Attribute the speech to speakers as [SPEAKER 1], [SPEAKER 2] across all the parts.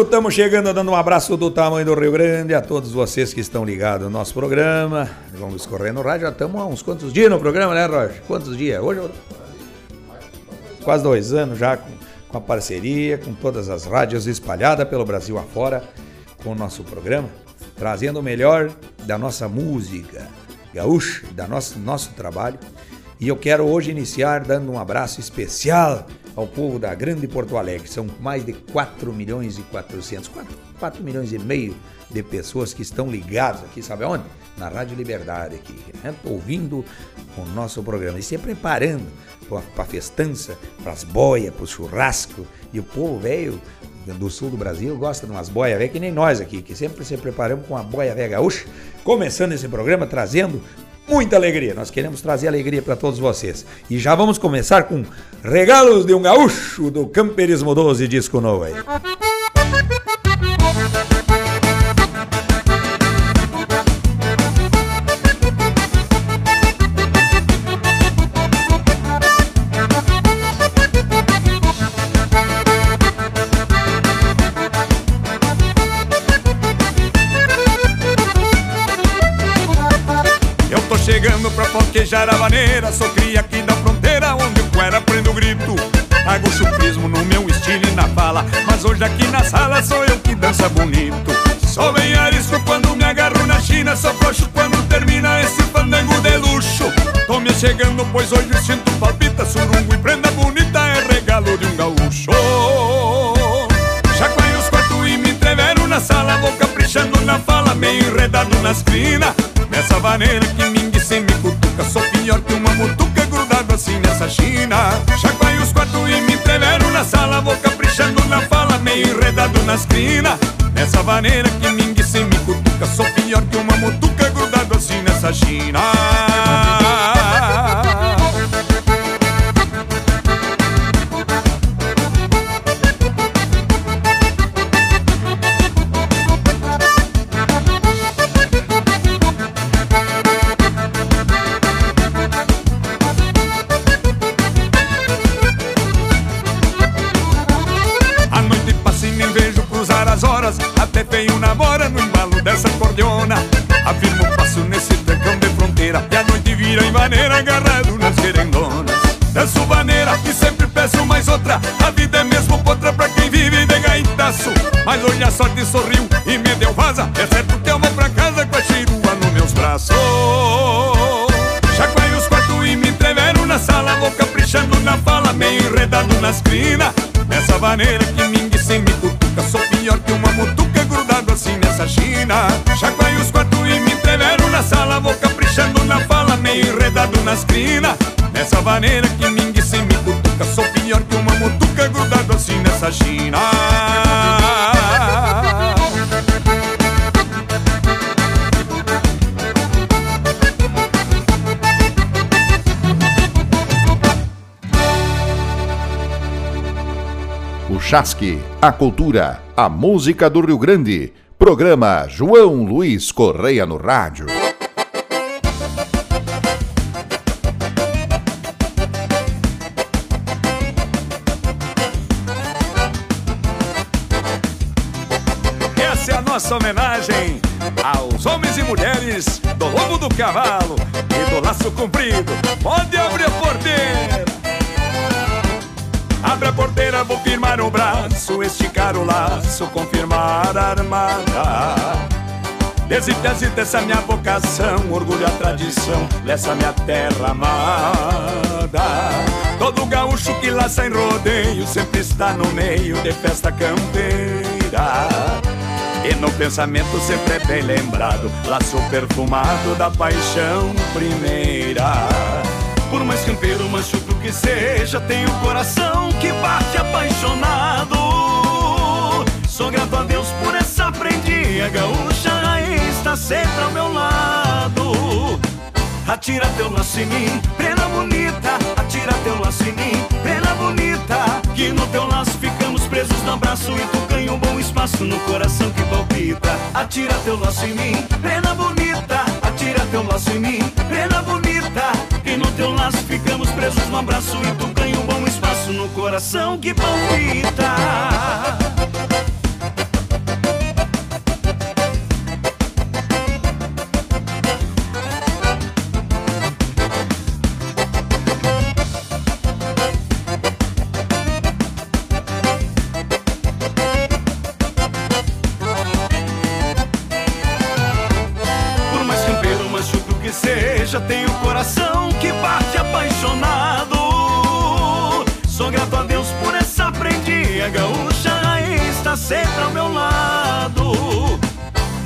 [SPEAKER 1] estamos chegando, dando um abraço do tamanho do Rio Grande a todos vocês que estão ligados no nosso programa. Vamos correr no rádio, já estamos há uns quantos dias no programa, né, Roger? Quantos dias? Hoje quase dois anos já com, com a parceria, com todas as rádios espalhadas pelo Brasil afora, com o nosso programa, trazendo o melhor da nossa música gaúcha, da nosso, nosso trabalho. E eu quero hoje iniciar dando um abraço especial ao povo da Grande Porto Alegre. São mais de 4 milhões e 400, 4, 4 milhões e meio de pessoas que estão ligadas aqui, sabe aonde? Na Rádio Liberdade aqui, né? ouvindo o nosso programa e se preparando para a festança, para as boias, para o churrasco. E o povo velho do sul do Brasil gosta de umas boias velhas que nem nós aqui, que sempre se preparamos com a boia velha gaúcha. Começando esse programa trazendo muita alegria. Nós queremos trazer alegria para todos vocês. E já vamos começar com Regalos de um Gaúcho do Camperismo 12 disco novo aí.
[SPEAKER 2] Queijar a maneira. Sou cria aqui da fronteira onde o cuera prende o grito. Hago chupismo no meu estilo e na fala Mas hoje aqui na sala sou eu que dança bonito. Sou bem arisco quando me agarro na China Sou frouxo quando termina esse fandango de luxo. Tô me chegando pois hoje sinto palpita Surungo e prenda bonita é regalo de um gaúcho. Chacoalho os quartos e me entrevero na sala Vou caprichando na fala, meio enredado nas crinas Nessa maneira que me pior que uma mutuca grudado assim nessa china. Chacoalho os quartos e me entrevero na sala Vou caprichando na fala, meio enredado nas crinas Nessa maneira que ninguém sem me cutuca Sou pior que uma mutuca grudado assim nessa china maneira agarrado nas querendonas Danço maneira e sempre peço mais outra. A vida é mesmo potra pra quem vive de gaitaço. Mas hoje a sorte sorriu e me deu vaza. É certo que eu vou pra casa com a cheirua nos meus braços. Chacoalho os quartos e me entrevero na sala Vou caprichando na fala, meio enredado nas crinas Nessa maneira que ninguém sem me cutuca Sou pior que mutuca nessa china Chacoalho os quartos e me entrevero na sala Vou caprichando na fala meio enredado nas crinas Nessa maneira que ninguém sem me cutuca Sou pior que uma mutuca grudado assim nessa china
[SPEAKER 3] O Chasque, a cultura, a música do Rio Grande. Programa João Luiz Correia no Rádio.
[SPEAKER 2] nossa homenagem aos homens e mulheres do lombo do cavalo e do laço comprido. Pode abrir a porteira. Abre a porteira, vou firmar o braço, esticar o laço, confirmar a armada. Desita, desita essa minha vocação, orgulho a tradição dessa minha terra amada. Todo gaúcho que laça em rodeio sempre está no meio de festa campeira. E no pensamento sempre é bem lembrado Laço perfumado da paixão primeira Por mais campeiro, machuco que seja Tenho o coração que bate apaixonado. Sou grato a Deus por essa prendia gaúcha Está sempre ao meu lado.
[SPEAKER 4] Atira teu laço em mim, prenda bonita, atira teu laço em mim, prenda bonita, que no teu laço ficamos presos no abraço e tu ganha um bom espaço no coração que palpita. Atira teu laço em mim, prenda bonita, atira teu laço em mim, prenda bonita, que no teu laço ficamos presos no abraço e tu ganha um bom espaço no coração que palpita.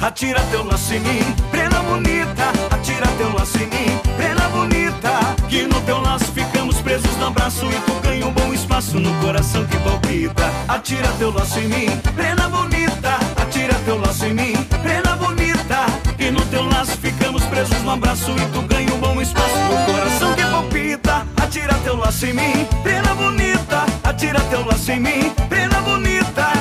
[SPEAKER 4] Atira teu laço em mim, prenda bonita. Atira teu laço em mim, prenda bonita. Que no teu laço ficamos presos no abraço E tu ganha um bom espaço no coração que palpita. Atira teu laço em mim, prenda bonita. Atira teu laço em mim, prenda bonita. Que no teu laço ficamos presos no abraço E tu ganha um bom espaço no coração que palpita. Atira teu laço em mim, prenda bonita. Atira teu laço em mim, prenda bonita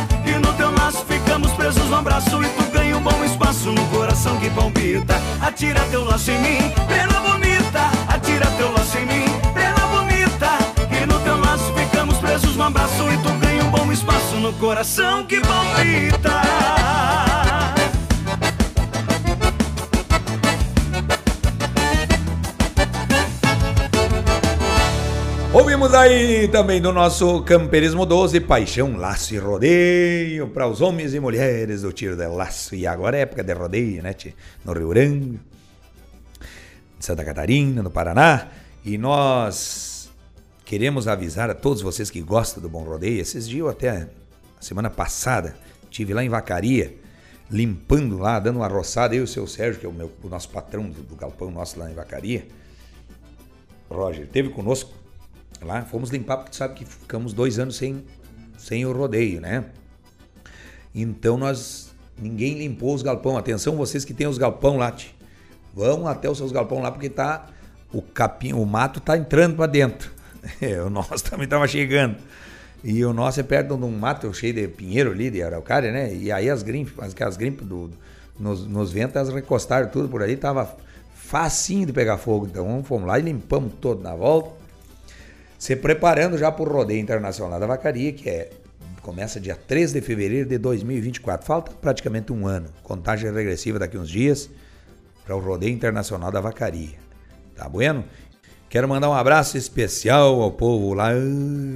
[SPEAKER 4] Laço ficamos presos no abraço E tu bom espaço no coração que palpita. Atira teu laço em mim, pena bonita. Atira teu laço em mim, pena bonita. E no teu laço ficamos presos no abraço e tu ganha um bom espaço no coração que palpita.
[SPEAKER 1] Ouvimos aí também do nosso Camperismo 12, Paixão, Laço e Rodeio, para os homens e mulheres do tiro de laço. E agora é época de rodeio, né, tchê? No Rio Grande, Santa Catarina, no Paraná. E nós queremos avisar a todos vocês que gostam do bom rodeio. Esses dias, até semana passada, tive lá em Vacaria, limpando lá, dando uma roçada. Eu e o seu Sérgio, que é o, meu, o nosso patrão do, do galpão nosso lá em Vacaria. Roger, teve conosco lá, fomos limpar porque sabe que ficamos dois anos sem, sem o rodeio, né? Então nós ninguém limpou os galpão. Atenção vocês que têm os galpão lá, tch. vão até os seus galpão lá porque tá o capim, o mato tá entrando para dentro. É, o nosso também tava chegando. E o nosso é perto de um mato cheio de pinheiro ali, de araucária, né? E aí as grimpas, as grimpas do, nos, nos ventos, elas recostaram tudo por ali, tava facinho de pegar fogo. Então fomos lá e limpamos todo na volta se preparando já para o Rodeio Internacional da Vacaria, que é começa dia 13 de fevereiro de 2024. Falta praticamente um ano. Contagem regressiva daqui uns dias para o Rodeio Internacional da Vacaria. Tá bueno? Quero mandar um abraço especial ao povo lá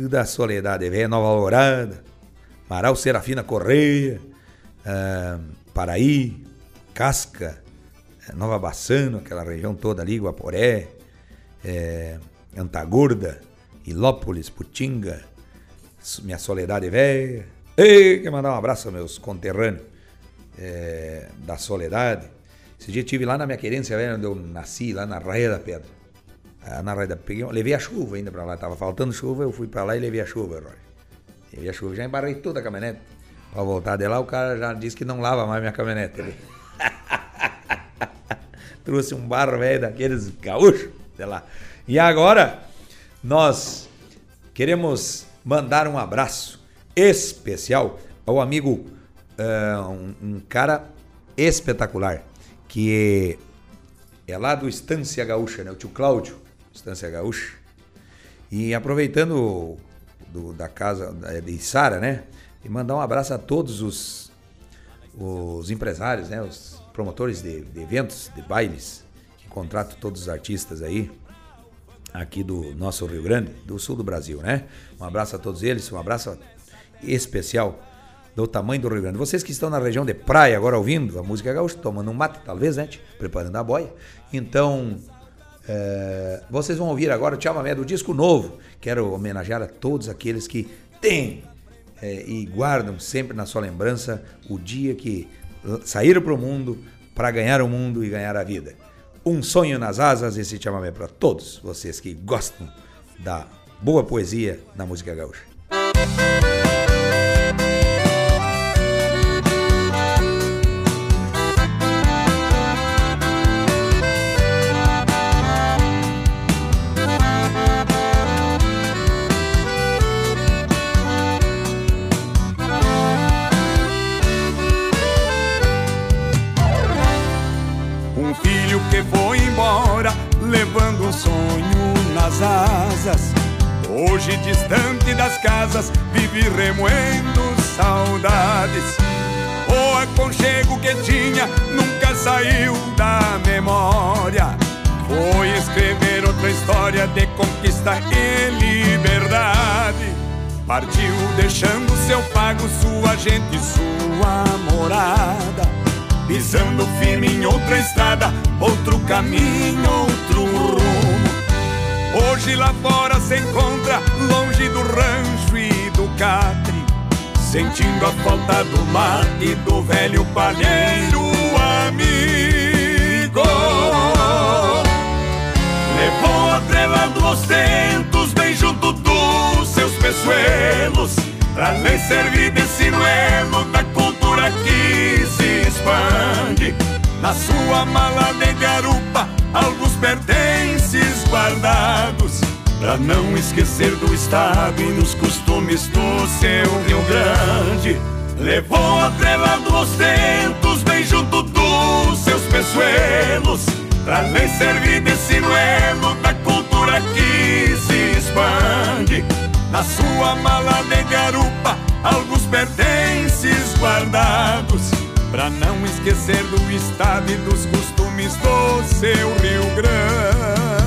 [SPEAKER 1] da Soledade Velha, Nova Alvorada, Maral Serafina Correia, uh, Paraí, Casca, eh, Nova Bassano, aquela região toda ali, Guaporé, é, Antagorda, Ilópolis, Putinga, minha soledade velha. Ei, quero mandar um abraço aos meus conterrâneos é, da Soledade. Esse dia estive lá na minha querência velha, onde eu nasci, lá na Raia da Pedra. Ah, na Raia da Pedra. Levei a chuva ainda para lá, tava faltando chuva, eu fui para lá e levei a chuva, Roy. Levei a chuva, já embarrei toda a caminhonete. Para voltar de lá, o cara já disse que não lava mais minha caminhonete. Trouxe um barro velho daqueles gaúchos, sei lá. E agora, nós queremos mandar um abraço especial ao amigo, uh, um, um, cara espetacular, que é, lá do Estância Gaúcha, né? o tio Cláudio, Estância Gaúcha. E aproveitando do, da casa de Sara, né? E mandar um abraço a todos os, os empresários, né? Os promotores de, de eventos, de bailes, que contratam todos os artistas aí aqui do nosso Rio Grande, do sul do Brasil, né? Um abraço a todos eles, um abraço especial do tamanho do Rio Grande. Vocês que estão na região de praia agora ouvindo a música gaúcha, tomando um mate, talvez, né? Preparando a boia. Então, é, vocês vão ouvir agora o chamamé do disco novo. Quero homenagear a todos aqueles que têm é, e guardam sempre na sua lembrança o dia que saíram para o mundo para ganhar o mundo e ganhar a vida. Um Sonho nas Asas, esse chamamé para todos vocês que gostam da boa poesia na música gaúcha.
[SPEAKER 2] Hoje, distante das casas, vive remoendo saudades. O aconchego que tinha nunca saiu da memória. Foi escrever outra história de conquista e liberdade. Partiu deixando seu pago, sua gente sua morada. Pisando firme em outra estrada, outro caminho, outro rumo. Hoje lá fora se encontra, longe do rancho e do catre, sentindo a falta do mate do velho palheiro amigo. Levou atrelando os tentos bem junto dos seus peçoelos, pra lhe servir de sinuelo da cultura que se expande. Na sua mala de garupa, alguns guardados, pra não esquecer do estado e nos costumes do seu Rio Grande. Levou atrelado os tentos bem junto dos seus peçoelos, pra lhe servir de sinuelo da cultura que se expande. Na sua mala de garupa, alguns pertences guardados, pra não esquecer do estado e dos costumes do seu Rio Grande.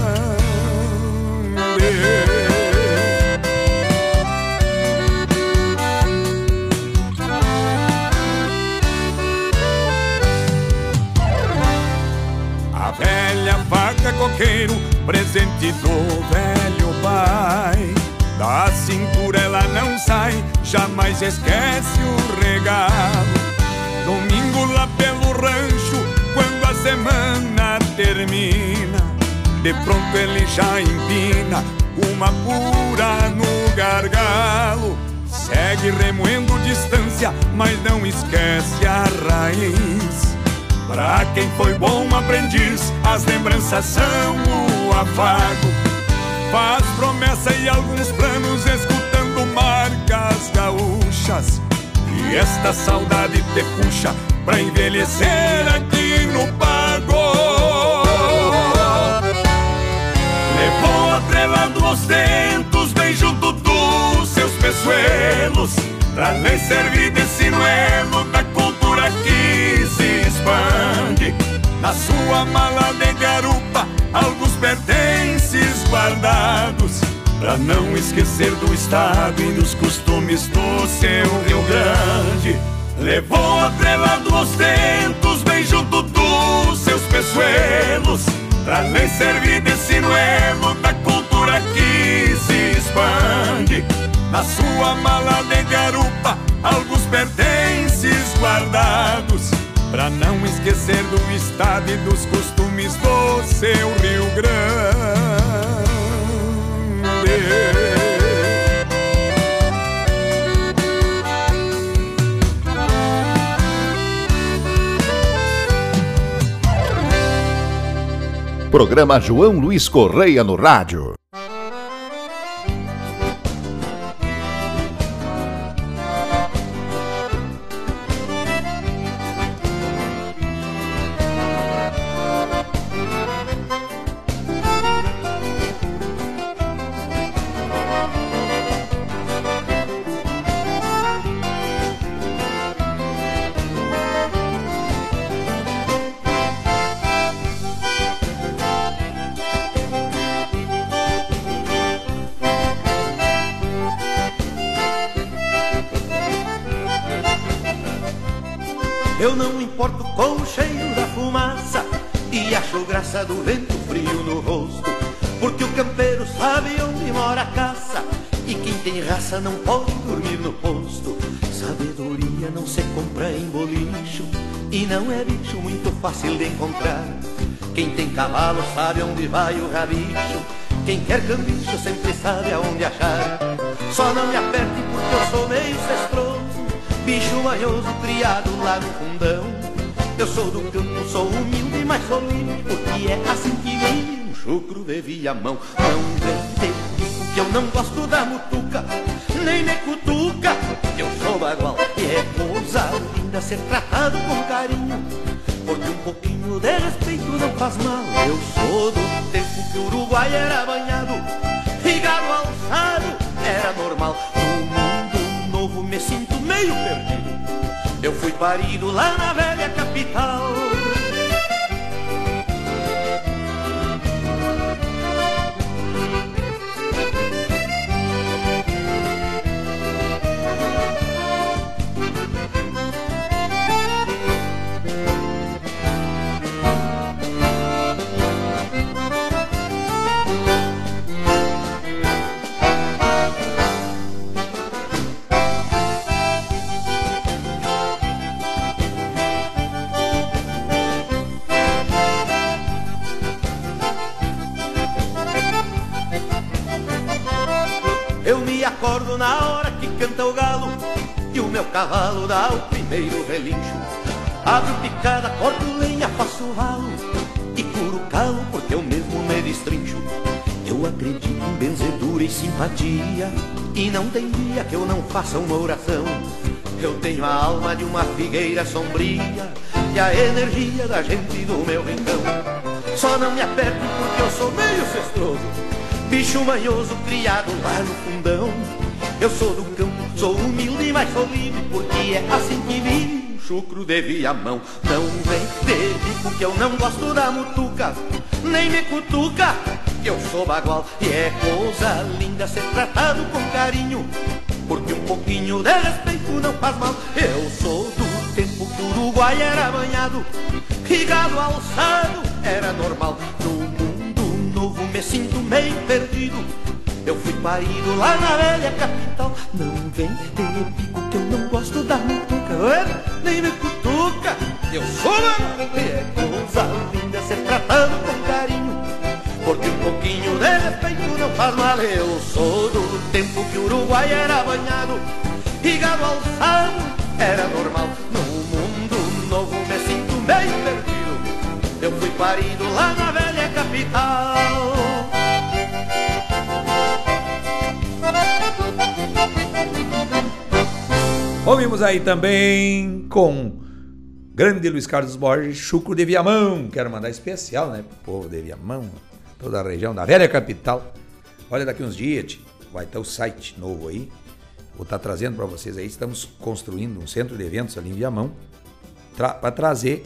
[SPEAKER 2] A velha faca coqueiro, presente do velho pai. Da cintura ela não sai, jamais esquece o regalo. Domingo lá pelo rancho, quando a semana termina, de pronto ele já empina uma pura no gargalo. Segue remoendo distância, mas não esquece a raiz. Pra quem foi bom aprendiz, as lembranças são o afago. Faz promessa e alguns planos, escutando marcas gaúchas. E esta saudade te puxa pra envelhecer aqui no pago. Levou atrelando os tentos bem junto dos seus peçoelos, pra lhe servir de sinuelo da cultura que se expande. Na sua mala de garupa, alguns pertences guardados, pra não esquecer do estado e dos costumes do seu Rio Grande. Levou atrelado os tentos bem junto dos seus peçoelos, pra lhe servir de sinuelo da cultura que se expande. Na sua mala de garupa, alguns pertences guardados, pra não esquecer do estado e dos costumes do seu Rio Grande.
[SPEAKER 3] Programa João Luiz Correia no rádio.
[SPEAKER 5] Eu não importo com o cheiro da fumaça E acho graça do vento frio no rosto Porque o campeiro sabe onde mora a caça E quem tem raça não pode dormir no posto. Sabedoria não se compra em bolicho E não é bicho muito fácil de encontrar. Quem tem cavalo sabe onde vai o rabicho Quem quer cambicho sempre sabe aonde achar. Só não me aperte porque eu sou meio cestroso Bicho manhoso criado lá no fundão Eu sou do campo, sou humilde, mas sou livre Porque é assim que vive um chucro de viamão Não vem digo que eu não gosto da mutuca Nem de cutuca, eu sou bagual E é coisa linda ser tratado com carinho Porque um pouquinho de respeito não faz mal. Eu sou do tempo que o Uruguai era banhado e gado alçado era normal. Me sinto meio perdido. Eu fui parido lá na velha capital. Cavalo dá o primeiro relincho. Abro picada, corto lenha, faço valo E curo calo porque eu mesmo me destrincho. Eu acredito em benzedura e simpatia E não tem dia que eu não faça uma oração. Eu tenho a alma de uma figueira sombria E a energia da gente do meu rincão. Só não me aperto porque eu sou meio cestroso. Bicho manhoso criado lá no fundão. Eu sou do campo, sou humilde, mas sou livre Porque é assim que vive chucro de viamão Não vem te digo que eu não gosto da mutuca Nem me cutuca, eu sou bagual. E é coisa linda ser tratado com carinho Porque um pouquinho de respeito não faz mal. Eu sou do tempo que o Uruguai era banhado E gado alçado era normal. No novo me sinto meio perdido Eu fui parido lá na velha capital. Não vem ter pico que eu não gosto da mutuca. Nem me cutuca, eu sou mano E é coisa linda ser tratado com carinho. Porque um pouquinho de respeito não faz mal. Eu sou do tempo que o Uruguai era banhado E gado alçado era normal. No mundo novo me sinto meio perdido. Eu fui parido lá na velha capital.
[SPEAKER 1] Ouvimos aí também com grande Luiz Carlos Borges, Chucro de Viamão. Quero mandar especial, né, pro povo de Viamão, toda a região da velha capital. Olha, daqui uns dias vai ter o site novo aí. Vou estar tá trazendo para vocês aí. Estamos construindo um centro de eventos ali em Viamão tra para trazer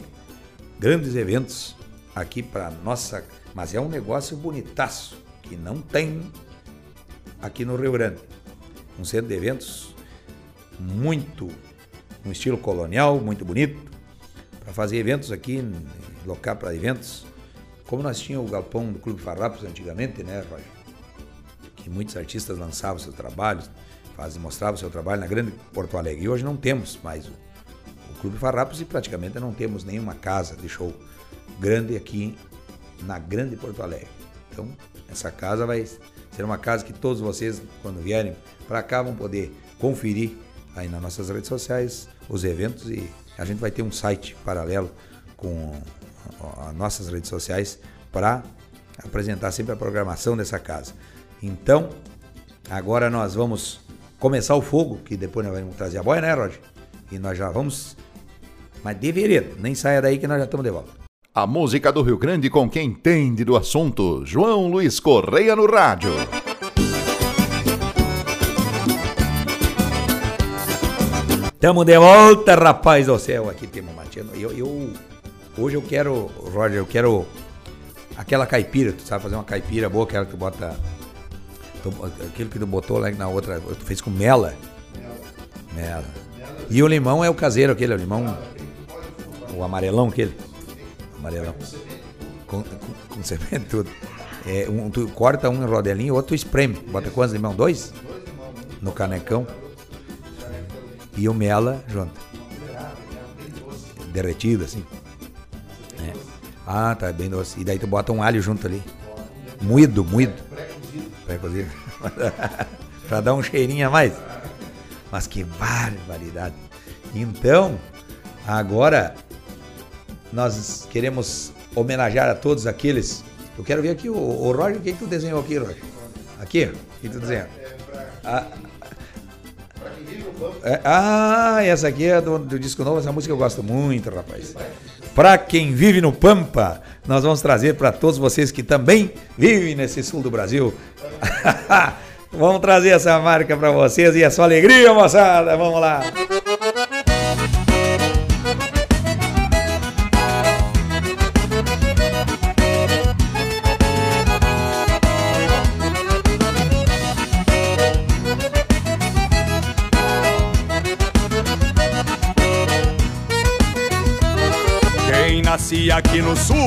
[SPEAKER 1] grandes eventos aqui para nossa, mas é um negócio bonitaço que não tem aqui no Rio Grande. Um centro de eventos muito um estilo colonial, muito bonito, para fazer eventos aqui, local para eventos, como nós tínhamos o galpão do Clube Farrapos antigamente, né, Roger? Que muitos artistas lançavam seus trabalhos, fazem, mostravam seu trabalho na grande Porto Alegre. E hoje não temos mais o Clube Farrapos e praticamente não temos nenhuma casa de show grande aqui na Grande Porto Alegre. Então, essa casa vai ser uma casa que todos vocês, quando vierem para cá, vão poder conferir aí nas nossas redes sociais os eventos e a gente vai ter um site paralelo com as nossas redes sociais para apresentar sempre a programação dessa casa. Então, agora nós vamos começar o fogo, que depois nós vamos trazer a boia, né, Roger? E nós já vamos mas deveria, nem saia daí que nós já estamos de volta.
[SPEAKER 3] A música do Rio Grande com quem entende do assunto. João Luiz Correia no rádio.
[SPEAKER 1] Tamo de volta, rapaz do céu. Aqui temos Matiano. Eu, eu, hoje eu quero, Roger, eu quero aquela caipira. Tu sabe fazer uma caipira boa, aquela que tu bota. Aquilo que tu botou lá na outra. Tu fez com mela. Mela. mela. E o limão é o caseiro, aquele, o limão o amarelão aquele. Amarelão. Com, com, com semente tudo. É, um, tu corta um em rodelinho, outro tu espreme. Bota quantos limão? Dois? No canecão. E o mela junto. Derretido assim. É. Ah, tá bem doce. E daí tu bota um alho junto ali. Moído, moído. Pré-cozido. pra dar um cheirinho a mais. Mas que barbaridade. Então, agora nós queremos homenagear a todos aqueles. Eu quero ver aqui o, o Roger, o que, que tu desenhou aqui, Roger? Aqui? O que tu desenhou? Ah, É, ah, essa aqui é do, do, disco novo, essa música eu gosto muito, rapaz. Pra quem vive no Pampa, nós vamos trazer para todos vocês que também vivem nesse sul do Brasil. vamos trazer essa marca para vocês e a sua alegria, moçada. Vamos lá.
[SPEAKER 2] Nasce aqui no sul,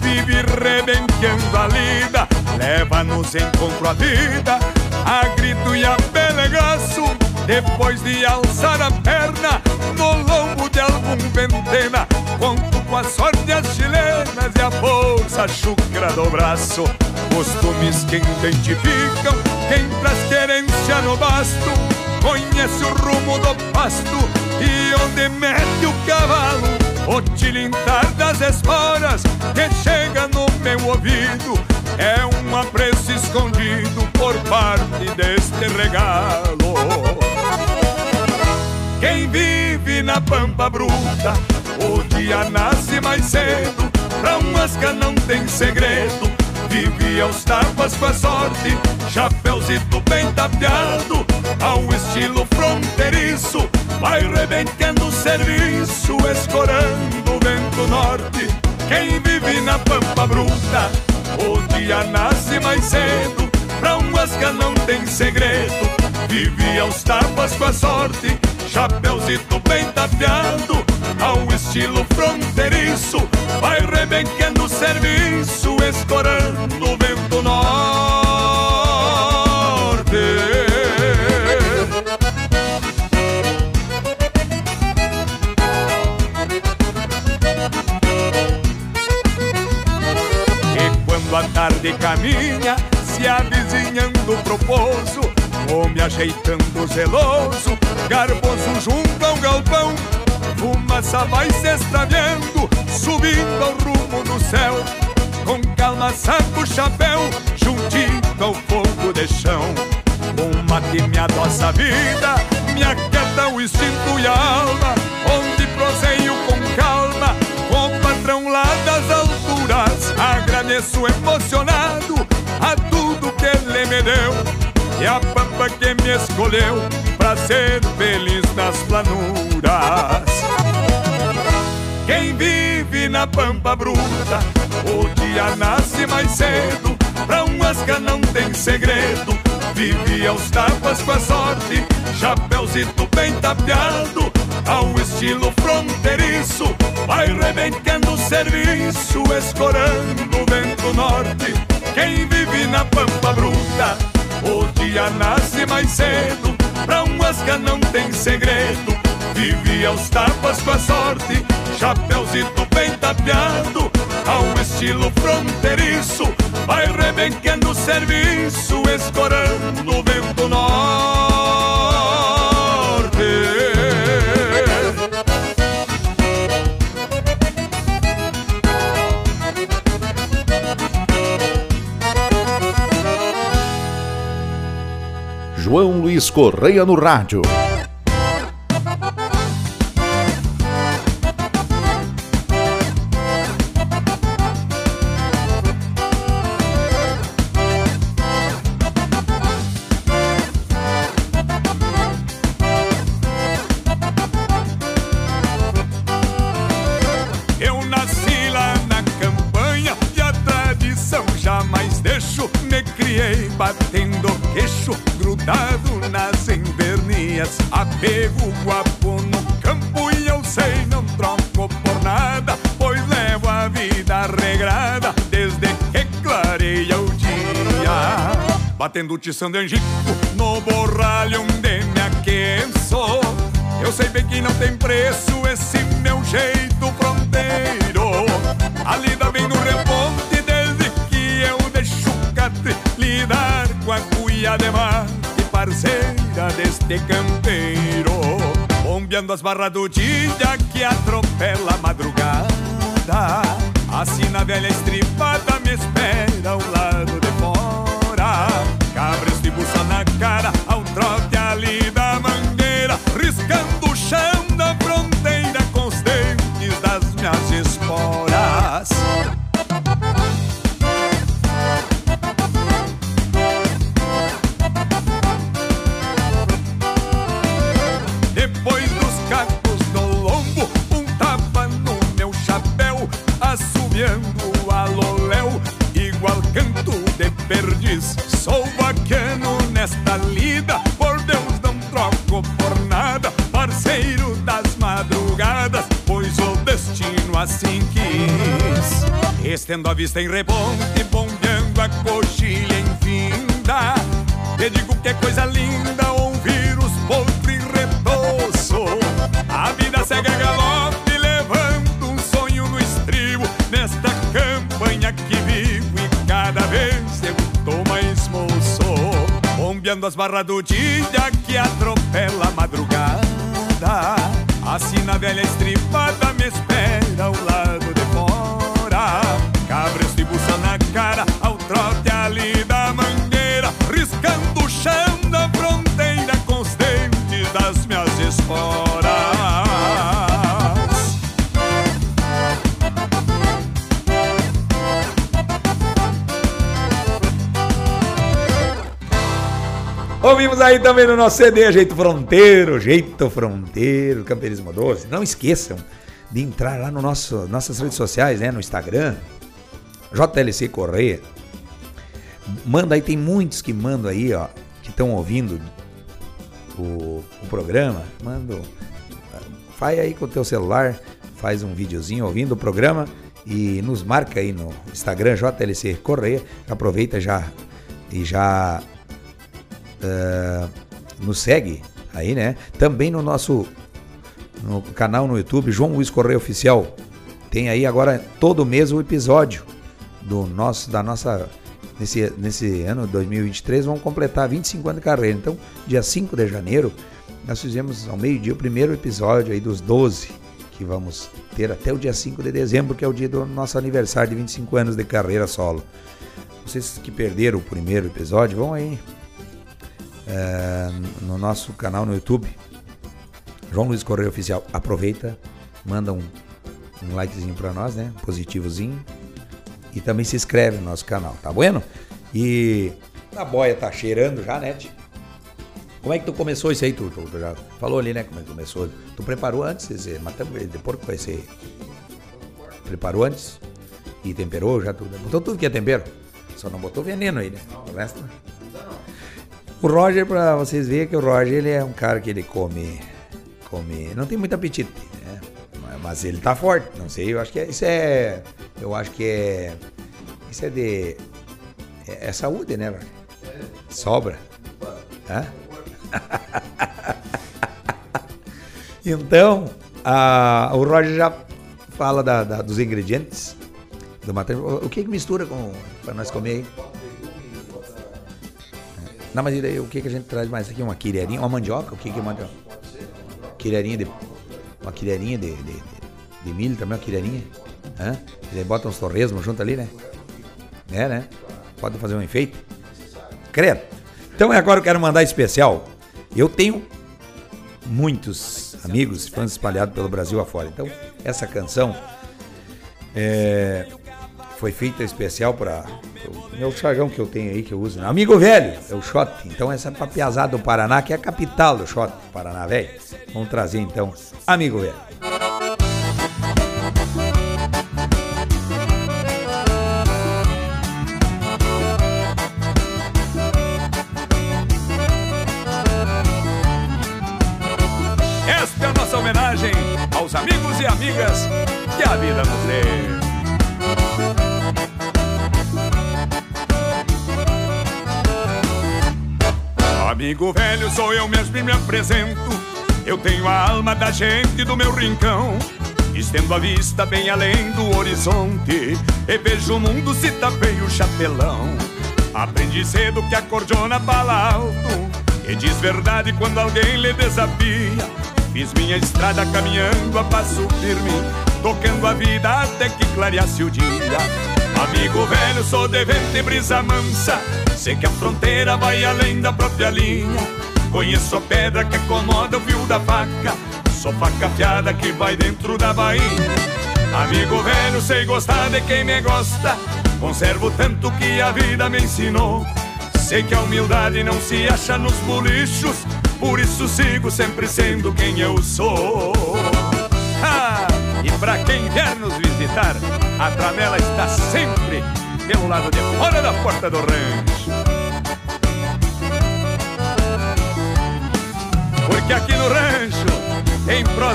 [SPEAKER 2] vive rebenqueando a lida, leva-nos encontro a vida, a grito e a pelegaço, depois de alçar a perna, no lombo de algum ventena, conto com a sorte as chilenas e a força chucra do braço, costumes que identificam quem traz querência no basto, conhece o rumo do pasto e onde mete o cavalo o tilintar das esporas que chega no meu ouvido é um apreço escondido por parte deste regalo. Quem vive na pampa bruta, o dia nasce mais cedo, pra um asca não tem segredo. Vive aos tapas com a sorte, chapéuzito bem tapeado, ao estilo fronteiriço Vai rebentando o serviço, escorando o vento norte. Quem vive na pampa bruta, o dia nasce mais cedo. Pra um asca não tem segredo, vive aos tapas com a sorte. Chapéuzito bem tapeado, ao estilo fronteiriço. Vai rebentando o serviço, escorando o vento norte. Tarde caminha, se avizinhando pro pouso, Come ajeitando zeloso, garboso junto ao galpão. Fumaça vai se extraviando, subindo ao rumo do céu. Com calma saco o chapéu, juntinho ao fogo de chão. Um mate me adoça a vida, me aquieta o instinto e a alma. Onde proseio com calma, com o patrão lá alturas. Agradeço emocionado a tudo que ele me deu e a pampa que me escolheu para ser feliz nas planuras. Quem vive na pampa bruta, o dia nasce mais cedo. Pra um asca não tem segredo, vive aos tapas com a sorte, chapéuzito bem tapeado ao estilo fronteiriço, vai rebentando o serviço, escorando o vento norte. Quem vive na pampa bruta, o dia nasce mais cedo, pra um asca não tem segredo. Vive aos tapas com a sorte, chapéuzito bem tapeado, ao estilo fronteiriço, vai rebentando o serviço, escorando o vento norte.
[SPEAKER 3] João Luiz Correia no rádio.
[SPEAKER 2] Batendo tiçando em no borralho onde me aqueço. Eu sei bem que não tem preço esse meu jeito fronteiro. A lida vem no reponte desde que eu deixo o catre Lidar com a cuia de mar parceira deste campeiro Bombeando as barras do dia que atropela a madrugada. Assim na velha estripada me espera ao lado buça na cara Estendo a vista em reponte, bombeando a coxilha em finda. Te digo que é coisa linda ouvir os potros em retoço. A vida segue a galope, levando um sonho no estribo. Nesta campanha que vivo e cada vez eu tô mais moço. Bombeando as barras do dia que atropela a madrugada. Assim na velha estripada
[SPEAKER 1] Aí também no nosso CD Jeito Fronteiro, Jeito Fronteiro, Camperismo Doce. Não esqueçam de entrar lá no nosso nossas redes sociais, né, no Instagram, JLC Correia. Manda aí, tem muitos que mandam aí, ó, que estão ouvindo o, o programa. Manda, faz aí com o teu celular, faz um videozinho ouvindo o programa e nos marca aí no Instagram JLC Correia. Aproveita já e já uh, nos segue aí, né? Também no nosso no canal no YouTube, João Luiz Correia Oficial. Tem aí agora todo mês o episódio do nosso da nossa nesse, nesse ano 2023 vamos completar 25 anos de carreira. Então, dia 5 de janeiro, nós fizemos ao meio-dia o primeiro episódio aí dos 12 que vamos ter até o dia 5 de dezembro, que é o dia do nosso aniversário de 25 anos de carreira solo. Vocês que perderam o primeiro episódio, vão aí é, no nosso canal no YouTube, João Luiz Correia Oficial. Aproveita, manda um, um likezinho para nós, né? Positivozinho. E também se inscreve no nosso canal, tá bueno? E a boia tá cheirando já, né? Como é que tu começou isso aí, tu, tu, tu, já falou ali, né? Como é que começou? Tu preparou antes esse matamos depois que ser. Preparou antes? E temperou já tudo. Botou tudo que é tempero. Só não botou veneno aí, né? O resto. O Roger, pra vocês verem que o Roger ele é um cara que ele come. come não tem muito apetite, né? Mas ele tá forte. Não sei, eu acho que é, isso é. Eu acho que é. Isso é de. É, é saúde, né, Roger? Sobra. Hã? então, a, o Roger já fala da, da, dos ingredientes do material. O que, que mistura para nós comer aí? Não, mas e daí, o que, que a gente traz mais aqui? Uma quilherinha, uma mandioca? O que que manda? Quilherinha de. Uma quilherinha de, de, de, milho também, uma quilherinha. Hã? E bota uns torresmos junto ali, né? É, né? Pode fazer um enfeite. Credo. Então agora eu quero mandar especial. Eu tenho muitos amigos, fãs espalhados pelo Brasil afora. Então, essa canção é, foi feita especial para o meu chargão que eu tenho aí, que eu uso. Né? Amigo velho, é o Shot. Então, essa é pra Piazada do Paraná, que é a capital do Shot, Paraná, velho. Vamos trazer então,
[SPEAKER 2] Amigo velho. Sou eu mesmo e me apresento. Eu tenho a alma da gente do meu rincão. Estendo a vista bem além do horizonte E vejo o mundo se tapei o chapelão Aprendi cedo que a cordiona fala alto E diz verdade quando alguém lhe desafia Fiz minha estrada caminhando a passo firme Tocando a vida até que clareasse o dia Amigo velho, sou de vento e brisa mansa Sei que a fronteira vai além da própria linha Conheço a pedra que acomoda o fio da faca. Sou faca afiada que vai dentro da bainha. Amigo velho, sei gostar de quem me gosta. Conservo tanto que a vida me ensinou. Sei que a humildade não se acha nos bolichos. Por isso sigo sempre sendo quem eu sou. Ah, E pra quem vier nos visitar A tramela está sempre pelo lado de fora da porta do rancho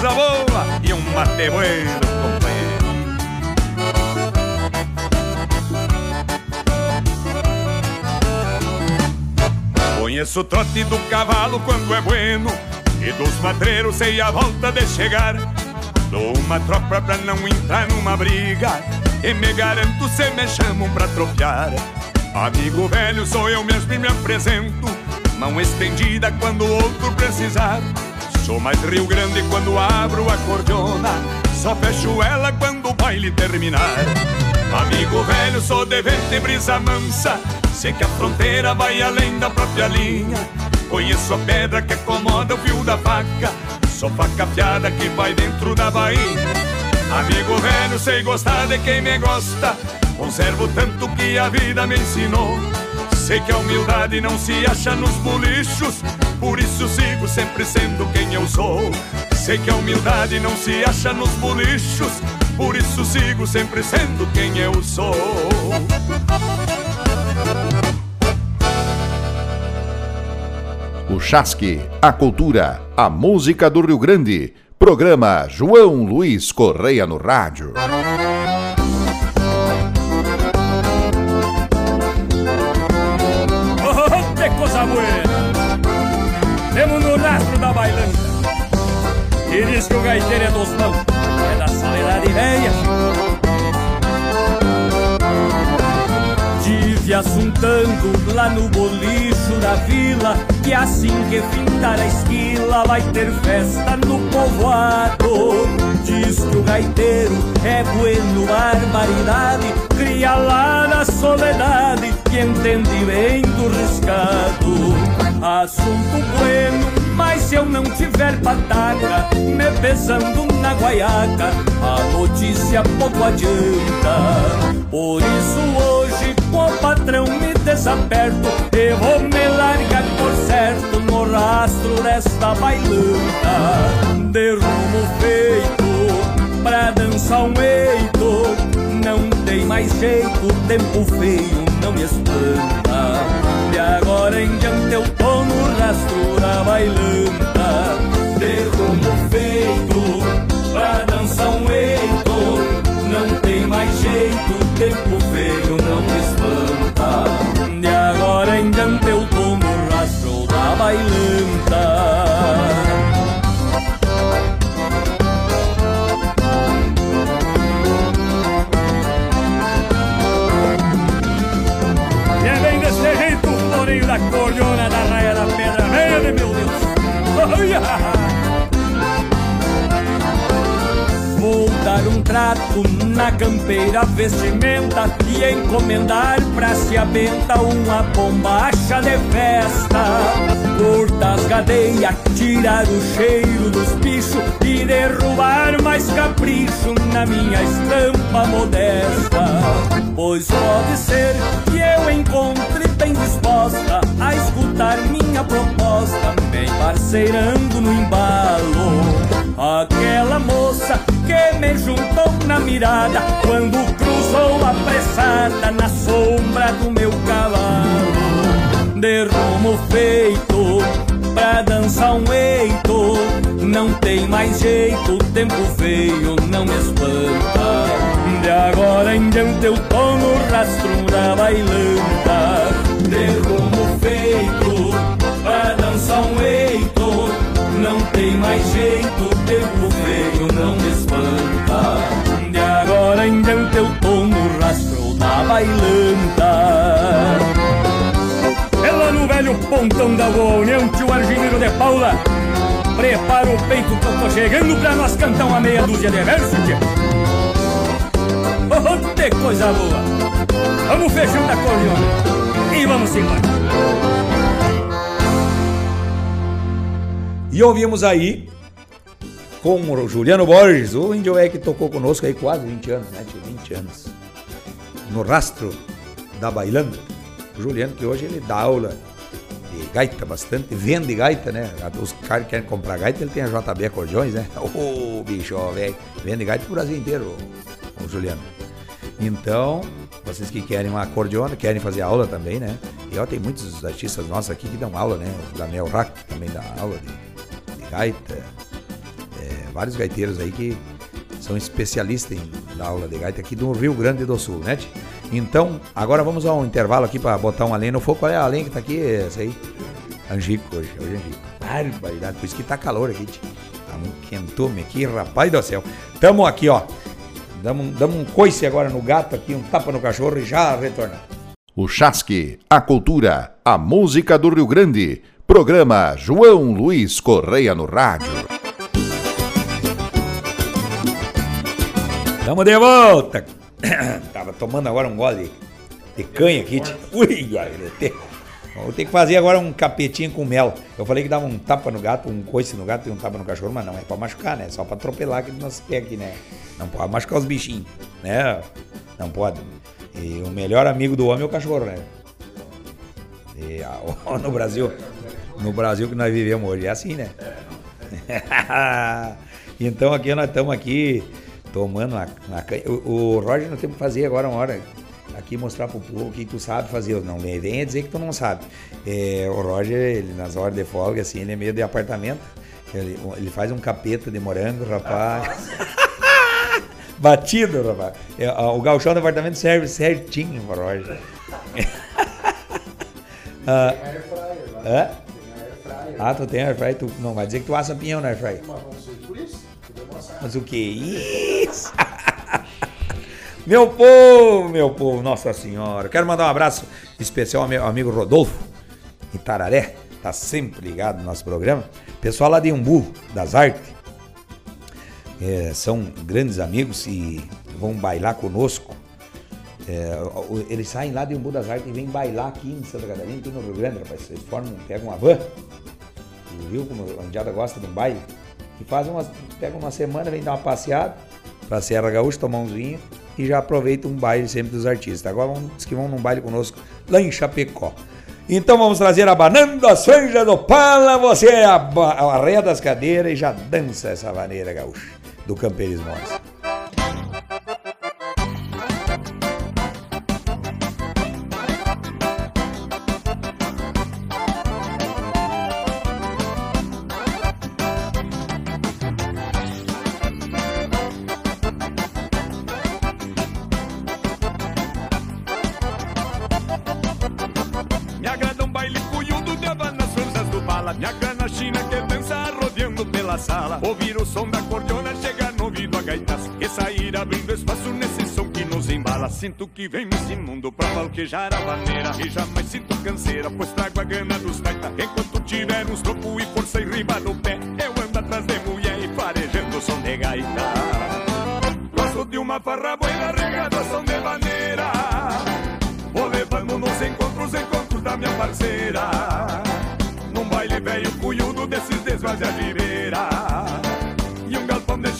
[SPEAKER 2] prosa boa e um mate bueno, companheiro. Conheço o trote do cavalo quando é bueno E dos madreiros sei a volta de chegar. Dou uma tropa pra não entrar numa briga e me garanto se me chamam pra tropear. Amigo velho, sou eu mesmo e me apresento Mão estendida quando o outro precisar Sou mais Rio Grande quando abro a cordiona Só fecho ela quando o baile terminar. Amigo velho, sou de vento e brisa mansa. Sei que a fronteira vai além da própria linha. Conheço a pedra que acomoda o fio da faca. Sou faca afiada que vai dentro da bainha. Amigo velho, sei gostar de quem me gosta. Conservo tanto que a vida me ensinou. Sei que a humildade não se acha nos bolichos, por isso sigo sempre sendo quem eu sou. Sei que a humildade não se acha nos bolichos, por isso sigo sempre sendo quem eu sou.
[SPEAKER 3] O Chasque, a cultura, a música do Rio Grande Programa João Luiz Correia no Rádio.
[SPEAKER 6] Diz que o gaiteiro é dos mãos, é da saledade velha. Tive assuntando lá no bolicho da vila Que assim que fintar a esquila vai ter festa no povoado. Diz que o gaiteiro é bueno barbaridade Cria lá na soledade que entende bem do riscado. Assunto bueno, mas se eu não tiver pataca Me pesando na guaiaca, a notícia pouco adianta. Por isso hoje o patrão me desaperto E vou me largar por certo no rastro desta bailanta. De rumo feito pra dançar um eito. Não tem mais jeito, tempo feio não me espanta. De agora em diante eu tô no rastro da bailanta bailanta E é bem desse jeito o floreio da cordiona da raia da pedra verde, meu Deus Olha! Vou dar um trato na campeira vestimenta Encomendar pra se abenta uma bombacha de festa. Cortar as cadeias, tirar o cheiro dos bichos E derrubar mais capricho na minha estampa modesta. Pois pode ser que eu encontre bem disposta A escutar minha proposta Bem parceirando no embalo. Aquela moça que me juntou na mirada Quando cruzou apressada na sombra do meu cavalo. De rumo feito pra dançar um eito. Não tem mais jeito, tempo feio não me espanta. De agora em diante eu tô no rastro da bailanta. De rumo feito pra dançar um eito. Não tem mais jeito, tempo feio no rastro da bailanta é lá no velho pontão da União, tio Argimiro de Paula. Prepara o peito que eu tô chegando pra nós cantar uma meia dúzia de versos, tia. Oh, que coisa boa! Vamos fechando a cordiona e vamos embora.
[SPEAKER 1] E ouvimos aí com o Juliano Borges, o índio velho que tocou conosco aí quase 20 anos, né? Tinha 20 anos. No rastro da Bailando. O Juliano que hoje ele dá aula de gaita bastante, vende gaita, né? Os caras querem comprar gaita, ele tem a JB Acordeões, né? Ô, oh, bicho, velho. Vende gaita pro Brasil inteiro, o Juliano. Então, vocês que querem uma acordeona, querem fazer aula também, né? E ó, tem muitos artistas nossos aqui que dão aula, né? O Daniel Rack também dá aula de, de gaita. É, vários gaiteiros aí que são especialistas em aula de gaita aqui do Rio Grande do Sul, né? Então, agora vamos a um intervalo aqui para botar uma lenha no fogo. Qual é a lenha que tá aqui? Essa aí? Angico hoje, hoje é Angico. Barbaridade, por isso que tá calor aqui, tio. Tá um quentume aqui, rapaz do céu. Tamo aqui, ó. Damos, damos um coice agora no gato aqui, um tapa no cachorro e já retorna.
[SPEAKER 3] O Chasque, a cultura, a música do Rio Grande. Programa João Luiz Correia no rádio.
[SPEAKER 1] Tamo de volta. Tava tomando agora um gole de canha aqui. Ui, Vou ter que fazer agora um capetinho com mel. Eu falei que dava um tapa no gato, um coice no gato e um tapa no cachorro, mas não é pra machucar, né? Só pra atropelar aqui nos pés aqui, né? Não pode machucar os bichinhos, né? Não pode. E o melhor amigo do homem é o cachorro, né? E, no Brasil, no Brasil que nós vivemos hoje, é assim, né? então aqui nós estamos aqui tomando uma, uma o, o Roger nós temos que fazer agora uma hora aqui mostrar pro povo o que tu sabe fazer. Não venha dizer que tu não sabe. É, o Roger, ele, nas horas de folga, assim, ele é meio de apartamento. Ele, ele faz um capeta de morango, rapaz. Batido, rapaz. É, o galchão do apartamento serve certinho pro Roger. ah, é? Ah, tu tem airfryer? Tu, não, vai dizer que tu assa pinhão na airfryer. Mas o que isso? Meu povo, meu povo, Nossa Senhora. Quero mandar um abraço especial ao meu amigo Rodolfo, em Tararé, tá sempre ligado no nosso programa. Pessoal lá de Umbu, das Artes, é, são grandes amigos e vão bailar conosco. É, eles saem lá de Umbu das Artes e vêm bailar aqui em Santa Catarina, aqui no Rio Grande, rapaz. Eles formam, pegam uma van, viu como a Indiada gosta de um baile, e fazem uma, pegam uma semana, vem dar uma passeada pra Serra Gaúcha, tomar uns vinhos e já aproveita um baile sempre dos artistas. Agora vamos, que vão num baile conosco lá em Chapecó. Então vamos trazer a Banando a Sanja do Pala, você é a, a das cadeiras e já dança essa maneira gaúcha do Campeirismo.
[SPEAKER 2] Falquejar a maneira E jamais sinto canseira, pois trago a gana dos taita Enquanto tiver uns tropos e força e riba no pé Eu ando atrás de mulher e farejando o som de gaita. Gosto de uma farra boa regada a som de maneira. Vou levando nos encontros, encontros da minha parceira. Num baile velho cunhudo desses desvazias de beira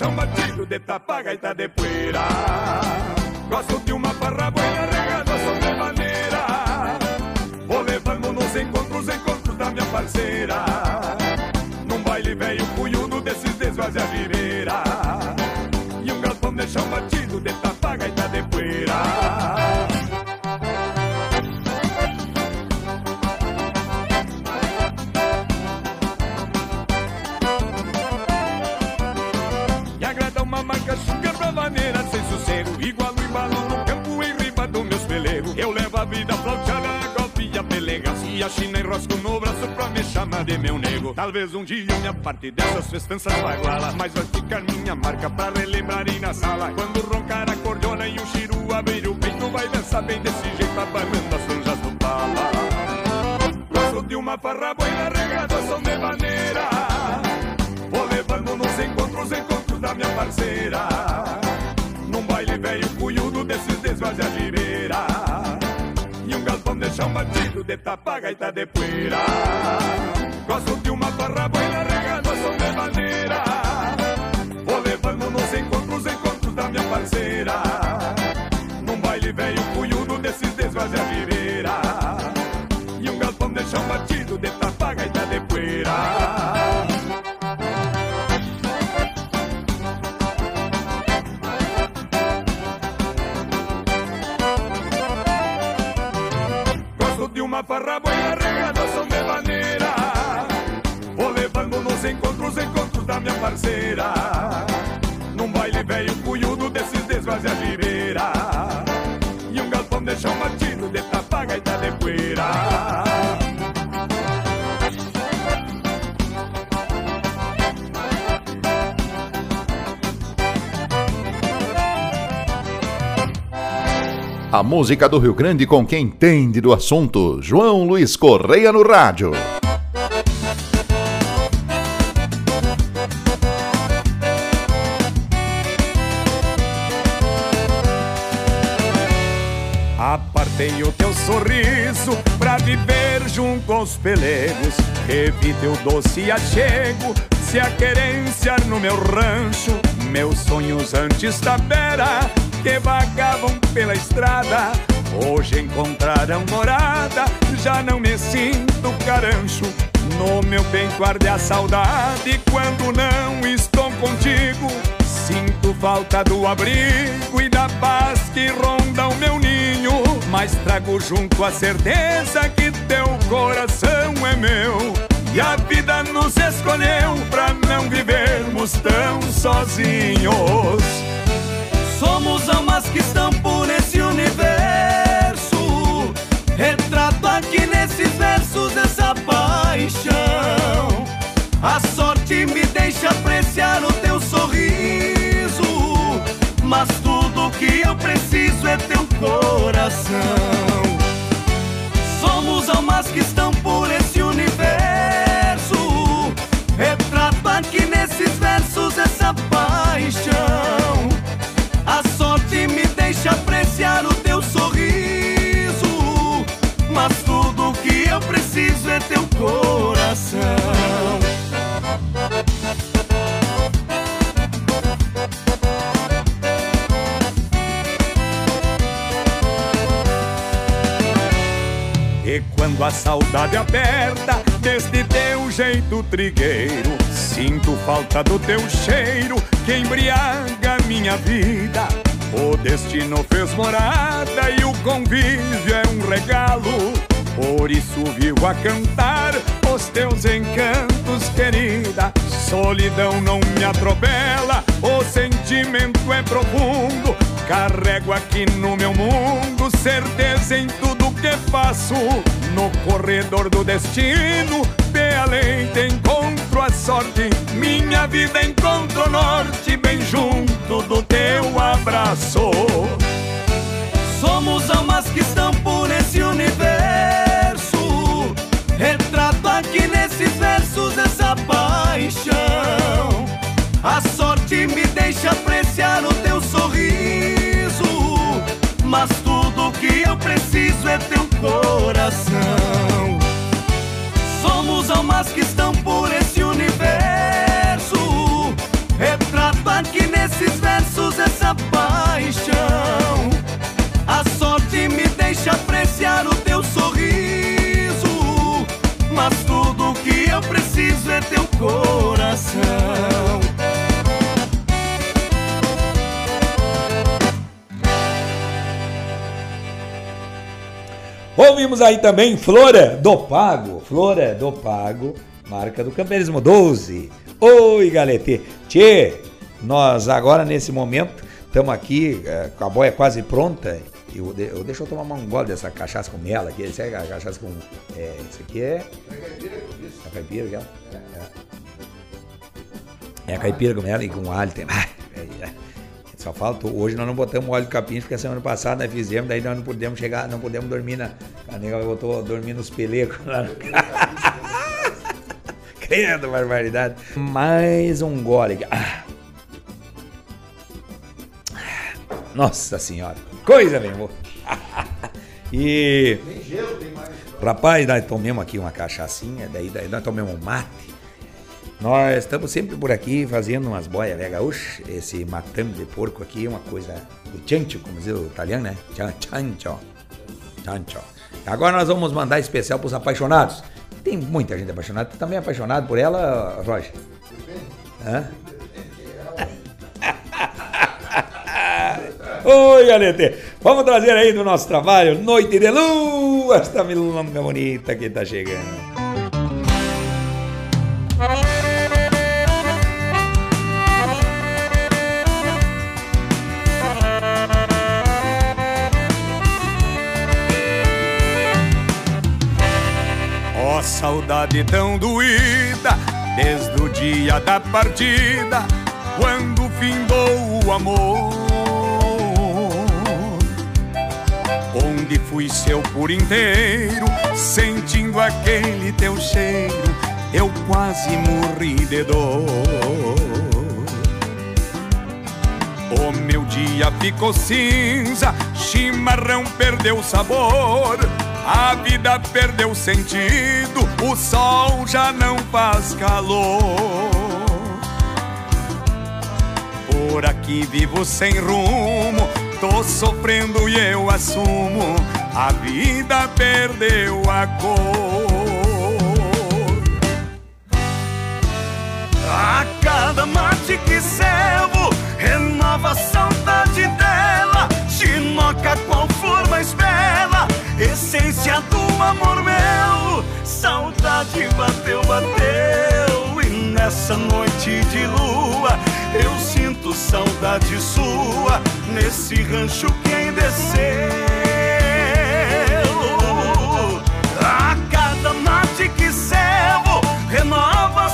[SPEAKER 2] chão batido de tapa gaita de poeira. Gosto de uma farra a China enrosco no braço pra me chamar de meu nego. Talvez um dia minha parte dessas festanças baguala, mas vai ficar minha marca pra relembrar e na sala. Quando roncar a cordiona e o chiru abrir o peito, vai dançar bem desse jeito, abanando as franjas do pala. Gosto de uma farra boa regada, som de maneira. Vou levando nos encontros, encontros da minha parceira. Num baile velho cunhudo desses desvazia de beira chão batido de tapa gaita de poeira. Gosto de uma barra boina regada som de maneira Vou levando nos encontros, encontros da minha parceira Num baile velho cunhudo desses desvazia farra boia regada som de maneira Vou levando nos encontros, encontros da minha parceira. Num baile velho cunhudo desses desvazia viveira E um galpão de chão batido de
[SPEAKER 7] A música do Rio Grande com quem entende do assunto. João Luiz Correia no rádio.
[SPEAKER 2] Apartei o teu sorriso pra viver junto aos pelegos. Revi teu doce achego, se a querência no meu rancho. Meus sonhos antes da beira que vagavam pela estrada. Hoje encontraram morada, já não me sinto carancho. No meu peito arde a saudade quando não estou contigo. Sinto falta do abrigo e da paz que ronda o meu ninho. Mas trago junto a certeza que teu coração é meu. E a vida nos escolheu pra não vivermos tão sozinhos.
[SPEAKER 4] Somos almas que estão por esse universo. Retrato aqui nesses versos essa paixão. A sorte me deixa apreciar o teu sorriso. Mas tudo que eu preciso é teu coração. Somos almas que estão por esse universo. Retrato aqui nesses versos essa paixão. Sorriso. Mas tudo que eu preciso é teu coração.
[SPEAKER 2] E quando a saudade aperta deste teu jeito trigueiro, sinto falta do teu cheiro que embriaga minha vida. O destino fez morada e o convívio é um regalo. Por isso vivo a cantar os teus encantos, querida. Solidão não me atropela, o sentimento é profundo. Carrego aqui no meu mundo certeza em tudo que faço. No corredor do destino, de além encontro a sorte. Minha vida encontra o norte, bem junto do teu abraço.
[SPEAKER 4] Somos almas que estão por esse universo. Retrato aqui nesses versos essa paixão. A sorte me deixa apreciar o teu sorriso. Mas tudo que eu preciso é teu coração. Somos almas que estão por esse universo. Retrato aqui nesses versos essa paixão. A sorte me deixa apreciar o teu sorriso. Mas tudo que eu preciso é teu coração.
[SPEAKER 1] Ouvimos aí também Flora do Pago. Flora do Pago, marca do Campeirismo 12. Oi, galete. Tchê, nós agora nesse momento estamos aqui, com a boia quase pronta. Eu, de- eu, deixa eu tomar um gole dessa cachaça com mela aqui. Esse é a cachaça com. É, isso aqui é. É caipira, aquela? É a caipira com mela e com alho. Tem, é, é. Só falta. Hoje nós não botamos óleo de capim, porque semana passada nós fizemos, daí nós não podemos chegar, não podemos dormir na. A nega botou dormir nos pelecos lá. no- Credo, barbaridade. Mais um gole. Ah. Nossa senhora, coisa, meu amor. e. Rapaz, nós tomamos aqui uma cachaçinha, daí, daí nós tomamos um mate. Nós estamos sempre por aqui fazendo umas boias né, gaúchas. Esse matame de porco aqui é uma coisa do chancho, como diz o italiano, né? Chancho. Chancho. Agora nós vamos mandar especial para os apaixonados. Tem muita gente apaixonada. Você também é apaixonado por ela, Roger? Hã? Oi, Alete. Vamos trazer aí do nosso trabalho Noite de Lua, esta milonga bonita que tá chegando.
[SPEAKER 4] Saudade tão doída, desde o dia da partida, quando findou o amor. Onde fui seu por inteiro, sentindo aquele teu cheiro, eu quase morri de dor. O meu dia ficou cinza, chimarrão perdeu sabor, a vida perdeu sentido, o sol já não faz calor. Por aqui vivo sem rumo, tô sofrendo e eu assumo, a vida perdeu a cor. A cada mate que servo, renova a saudade dela, chinoca qual flor mais bela, essência do amor meu. Saudade bateu, bateu, e nessa noite de lua eu sinto saudade sua nesse rancho quem desceu. A cada mate que servo, renova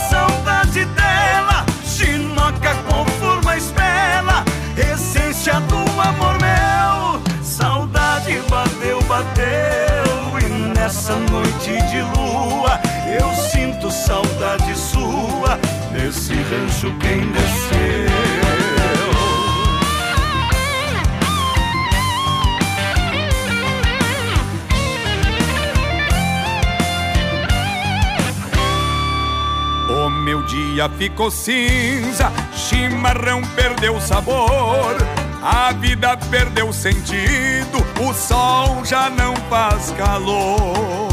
[SPEAKER 4] bateu, e nessa noite de lua eu sinto saudade sua nesse rancho quem desceu. Meu dia ficou cinza, chimarrão perdeu sabor, a vida perdeu sentido, o sol já não faz calor.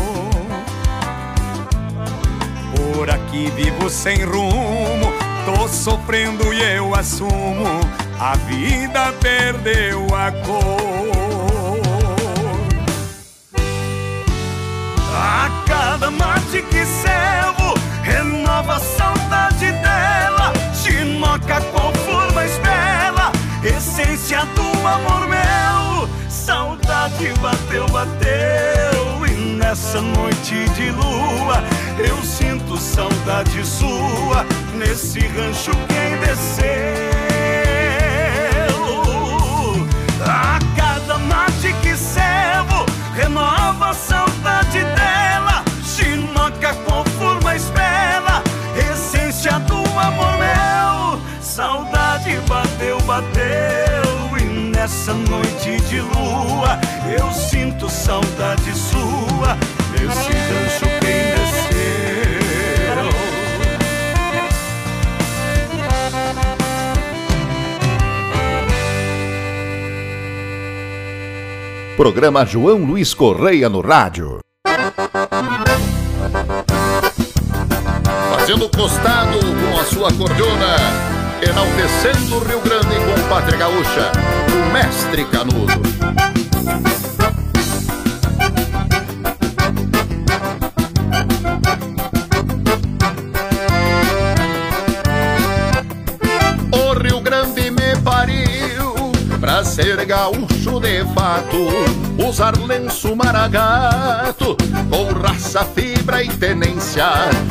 [SPEAKER 4] Por aqui vivo sem rumo, tô sofrendo e eu assumo, a vida perdeu a cor. A cada mate que servo, renova a saudade dela, chinoca com essência do amor meu. Saudade bateu, bateu, e nessa noite de lua eu sinto saudade sua nesse rancho quem desceu. A cada mate que servo, renova a saudade bateu, e nessa noite de lua eu sinto saudade sua nesse rancho quem desceu.
[SPEAKER 7] Programa João Luiz Correia no rádio. Fazendo costado com a sua cordona, enaltecendo o Rio Grande com pátria gaúcha, o mestre Canudo. O Rio Grande me pariu pra ser gaúcho de fato, usar lenço maragato, com raça, fibra e tenência,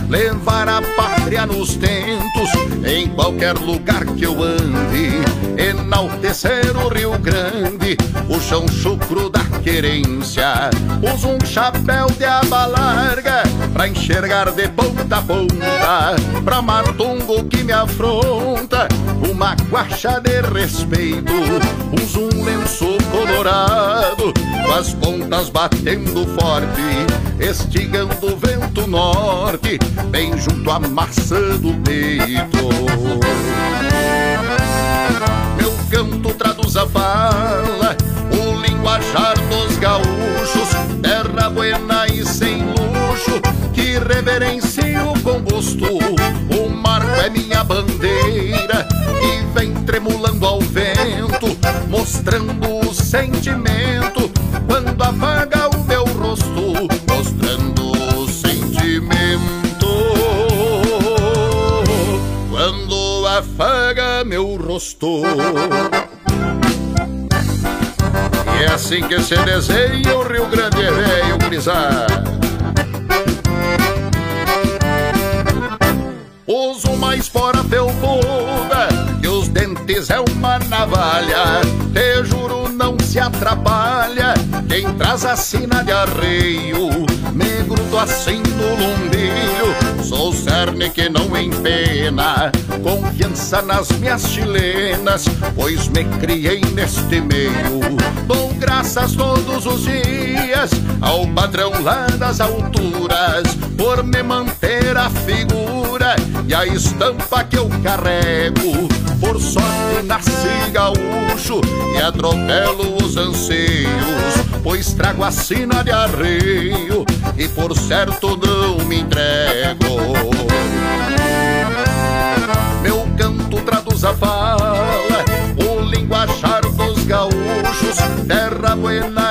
[SPEAKER 7] levar a pátria nos tentos, em qualquer lugar que eu ande, enaltecer o Rio Grande, o chão chucro da querência, uso um chapéu de aba larga, pra enxergar de ponta a ponta, pra matungo que me afronta, uma guacha de respeito, uso um lenço colorado com as pontas batendo forte, estigando o vento norte, bem junto à maçã do peito. Meu canto traduz a fala, o linguajar dos gaúchos, terra buena e sem luxo, que reverencio com gosto. O marco é minha bandeira e vem tremulando ao vento, mostrando o sentimento meu rosto. E é assim que se desenha o Rio Grande é velho grisar. Uso mais fora felpuda que os dentes é uma navalha. Te juro, não se atrapalha quem traz a sina de arreio. Me grudo assim no lumbilho, sou cerne que não empena. Confiança nas minhas chilenas, pois me criei neste meio. Dou graças todos os dias ao padrão lá das alturas, por me manter a figura e a estampa que eu carrego. Por sorte nasci gaúcho e atropelo os anseios, pois trago a sina de arreio e por certo não me entrego. Meu canto traduz a fala, o linguajar dos gaúchos, terra buena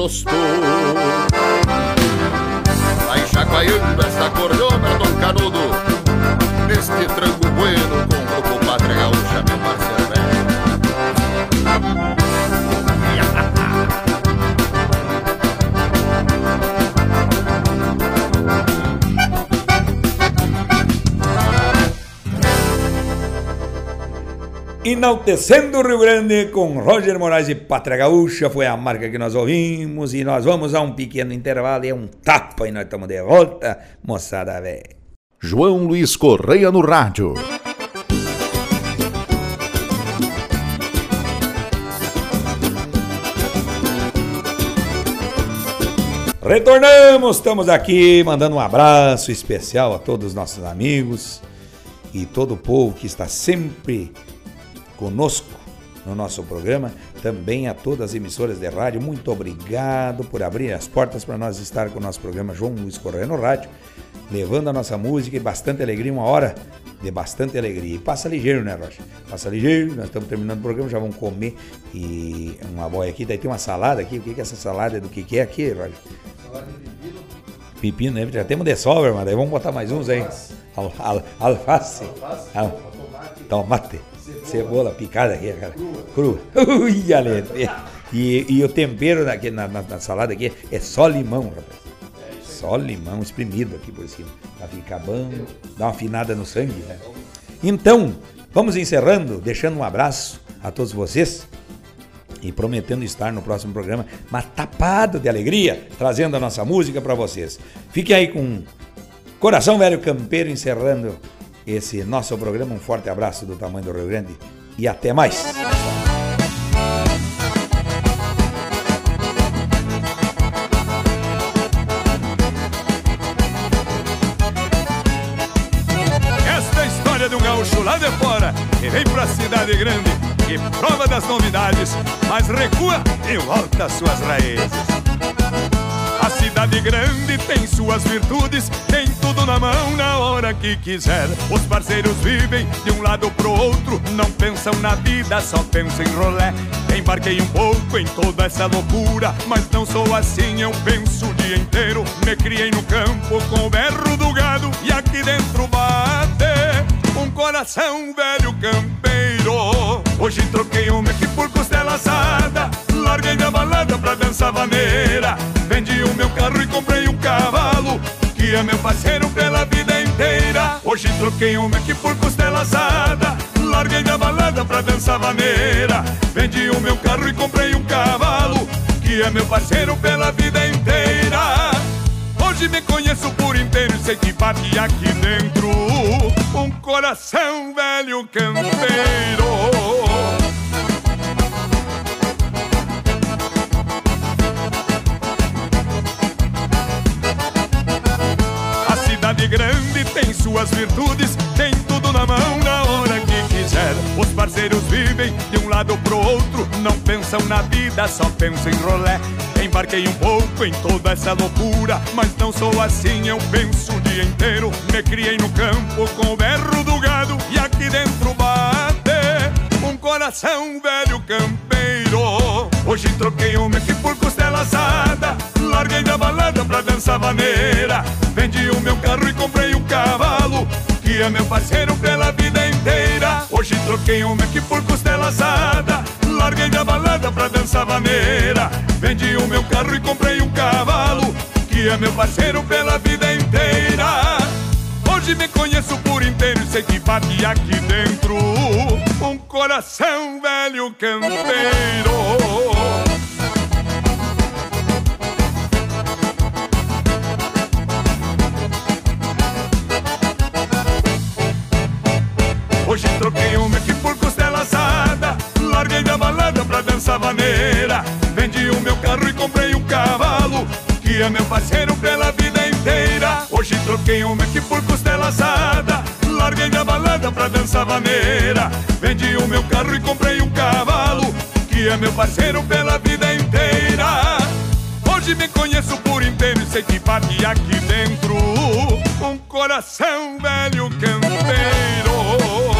[SPEAKER 7] rosto. Vai chacoalhando esta cordona, Dom Canudo
[SPEAKER 1] Enaltecendo o Rio Grande com Roger Moraes e Pátria Gaúcha foi a marca que nós ouvimos e nós vamos a um pequeno intervalo e é um tapa e nós estamos de volta, moçada velha.
[SPEAKER 3] João Luiz Correia no rádio.
[SPEAKER 1] Retornamos, estamos aqui mandando um abraço especial a todos os nossos amigos e todo o povo que está sempre conosco no nosso programa, também a todas as emissoras de rádio. Muito obrigado por abrir as portas para nós estar com o nosso programa João Luiz Correia no rádio, levando a nossa música e bastante alegria, uma hora de bastante alegria. E passa ligeiro, né, Rocha? Passa ligeiro, nós estamos terminando o programa, já vamos comer e uma boia aqui, daí tem uma salada aqui. O que é essa salada? Do que, é aqui, Rocha? Salada de pepino. Pepino, né? Já temos de sobra, mas daí vamos botar mais uns aí. Al, al, alface. Alface. Al, tomate. tomate. Cebola. Cebola picada aqui, cara. Crua. Ui, Ale. E, e o tempero na, na, na, na salada aqui é só limão, rapaz. Só limão espremido aqui por cima. Pra ficar bom, dar uma afinada no sangue, né? Então, vamos encerrando, deixando um abraço a todos vocês e prometendo estar no próximo programa, mas tapado de alegria, trazendo a nossa música para vocês. Fiquem aí com Coração Velho Campeiro encerrando esse nosso programa. Um forte abraço do tamanho do Rio Grande e até mais.
[SPEAKER 2] Esta é história de um gaúcho lá de fora que vem pra cidade grande e prova das novidades, mas recua e volta às suas raízes. Cidade grande tem suas virtudes, tem tudo na mão na hora que quiser. Os parceiros vivem de um lado pro outro, não pensam na vida, só pensam em rolé. Embarquei um pouco em toda essa loucura, mas não sou assim, eu penso o dia inteiro. Me criei no campo com o berro do gado e aqui dentro bate um coração velho campeiro. Hoje troquei um aqui por costela assada, larguei minha balada pra dançar vaneira. Vendi o meu carro e comprei um cavalo, que é meu parceiro pela vida inteira. Hoje troquei um Mac por costela assada. Larguei da balada pra dançar vaneira Vendi o meu carro e comprei um cavalo Que é meu parceiro pela vida inteira. Hoje me conheço por inteiro e sei que bate aqui dentro. Um coração velho campeiro cidade grande tem suas virtudes, tem tudo na mão na hora que quiser. Os parceiros vivem de um lado pro outro, não pensam na vida, só pensam em rolé. Embarquei um pouco em toda essa loucura, mas não sou assim, eu penso o dia inteiro. Me criei no campo com o berro do gado e aqui dentro bate um coração velho campeiro. Hoje troquei uma aqui por costela assada larguei da balada pra dançar vaneira Vendi o meu carro e comprei um cavalo Que é meu parceiro pela vida inteira. Hoje troquei um Mac por costela assada. Larguei da balada pra dançar vaneira Vendi o meu carro e comprei um cavalo Que é meu parceiro pela vida inteira. Hoje me conheço por inteiro e sei que bate aqui dentro. Um coração velho campeiro Hoje troquei um Mac por costela assada. Larguei da balada pra dançar vaneira. Vendi o meu carro e comprei um cavalo Que é meu parceiro pela vida inteira. Hoje troquei um Mac por costela assada. Larguei da balada pra dançar vaneira. Vendi o meu carro e comprei um cavalo Que é meu parceiro pela vida inteira. Hoje me conheço por inteiro e sei que bate aqui dentro. Um coração velho campeiro